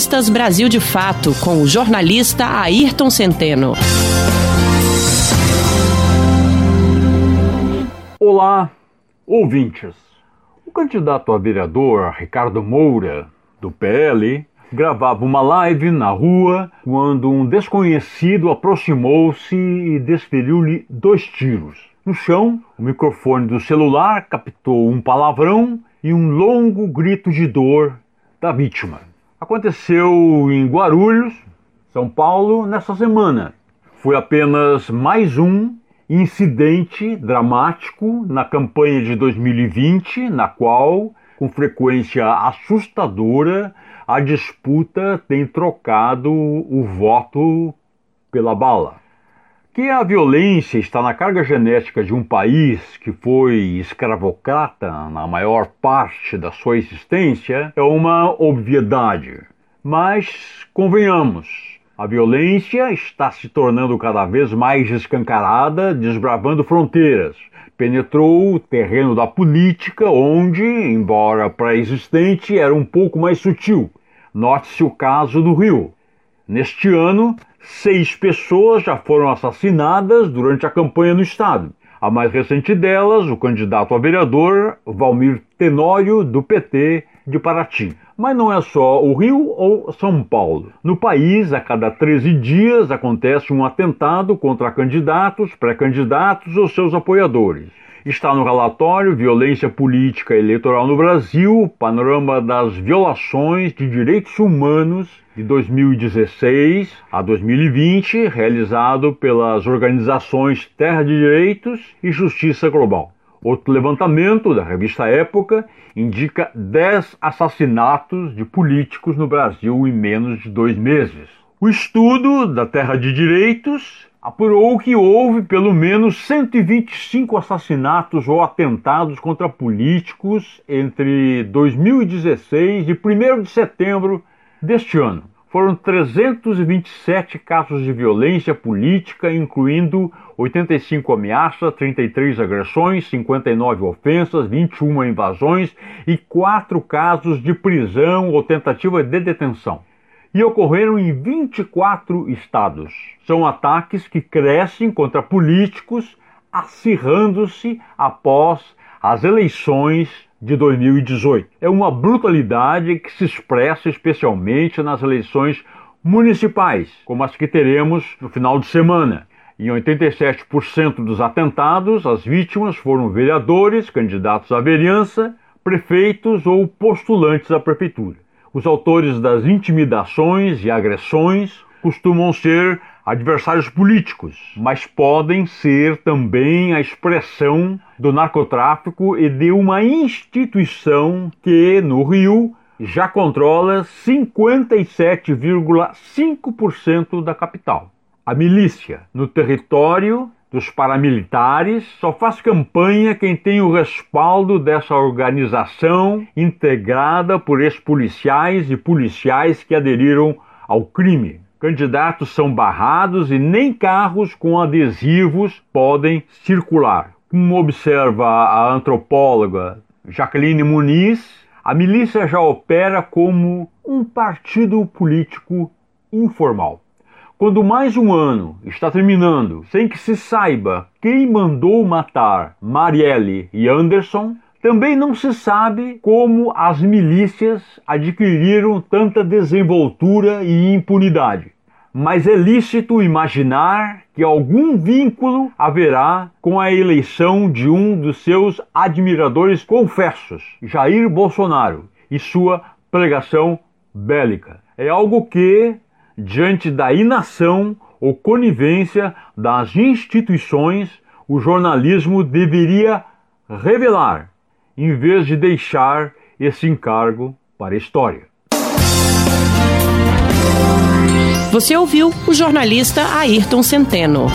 Entrevistas Brasil de Fato com o jornalista Ayrton Centeno. Olá, ouvintes. O candidato a vereador Ricardo Moura, do PL, gravava uma live na rua quando um desconhecido aproximou-se e desferiu-lhe dois tiros. No chão, o microfone do celular captou um palavrão e um longo grito de dor da vítima. Aconteceu em Guarulhos, São Paulo, nessa semana. Foi apenas mais um incidente dramático na campanha de 2020, na qual, com frequência assustadora, a disputa tem trocado o voto pela bala. Que a violência está na carga genética de um país que foi escravocrata na maior parte da sua existência é uma obviedade. Mas, convenhamos, a violência está se tornando cada vez mais escancarada, desbravando fronteiras. Penetrou o terreno da política, onde, embora pré-existente, era um pouco mais sutil. Note-se o caso do Rio. Neste ano, seis pessoas já foram assassinadas durante a campanha no estado. A mais recente delas, o candidato a vereador Valmir Tenório, do PT de Paraty. Mas não é só o Rio ou São Paulo. No país, a cada 13 dias acontece um atentado contra candidatos, pré-candidatos ou seus apoiadores. Está no relatório Violência Política Eleitoral no Brasil, panorama das violações de direitos humanos de 2016 a 2020, realizado pelas organizações Terra de Direitos e Justiça Global. Outro levantamento da revista Época indica 10 assassinatos de políticos no Brasil em menos de dois meses. O estudo da Terra de Direitos apurou que houve pelo menos 125 assassinatos ou atentados contra políticos entre 2016 e 1 de setembro deste ano. Foram 327 casos de violência política, incluindo 85 ameaças, 33 agressões, 59 ofensas, 21 invasões e 4 casos de prisão ou tentativa de detenção e ocorreram em 24 estados. São ataques que crescem contra políticos, acirrando-se após as eleições de 2018. É uma brutalidade que se expressa especialmente nas eleições municipais, como as que teremos no final de semana. Em 87% dos atentados, as vítimas foram vereadores, candidatos à vereança, prefeitos ou postulantes à prefeitura. Os autores das intimidações e agressões costumam ser adversários políticos, mas podem ser também a expressão do narcotráfico e de uma instituição que, no Rio, já controla 57,5% da capital. A milícia, no território, dos paramilitares, só faz campanha quem tem o respaldo dessa organização integrada por ex-policiais e policiais que aderiram ao crime. Candidatos são barrados e nem carros com adesivos podem circular. Como observa a antropóloga Jacqueline Muniz, a milícia já opera como um partido político informal. Quando mais um ano está terminando sem que se saiba quem mandou matar Marielle e Anderson, também não se sabe como as milícias adquiriram tanta desenvoltura e impunidade. Mas é lícito imaginar que algum vínculo haverá com a eleição de um dos seus admiradores confessos, Jair Bolsonaro, e sua pregação bélica. É algo que diante da inação ou conivência das instituições, o jornalismo deveria revelar, em vez de deixar esse encargo para a história. Você ouviu o jornalista Ayrton Centeno.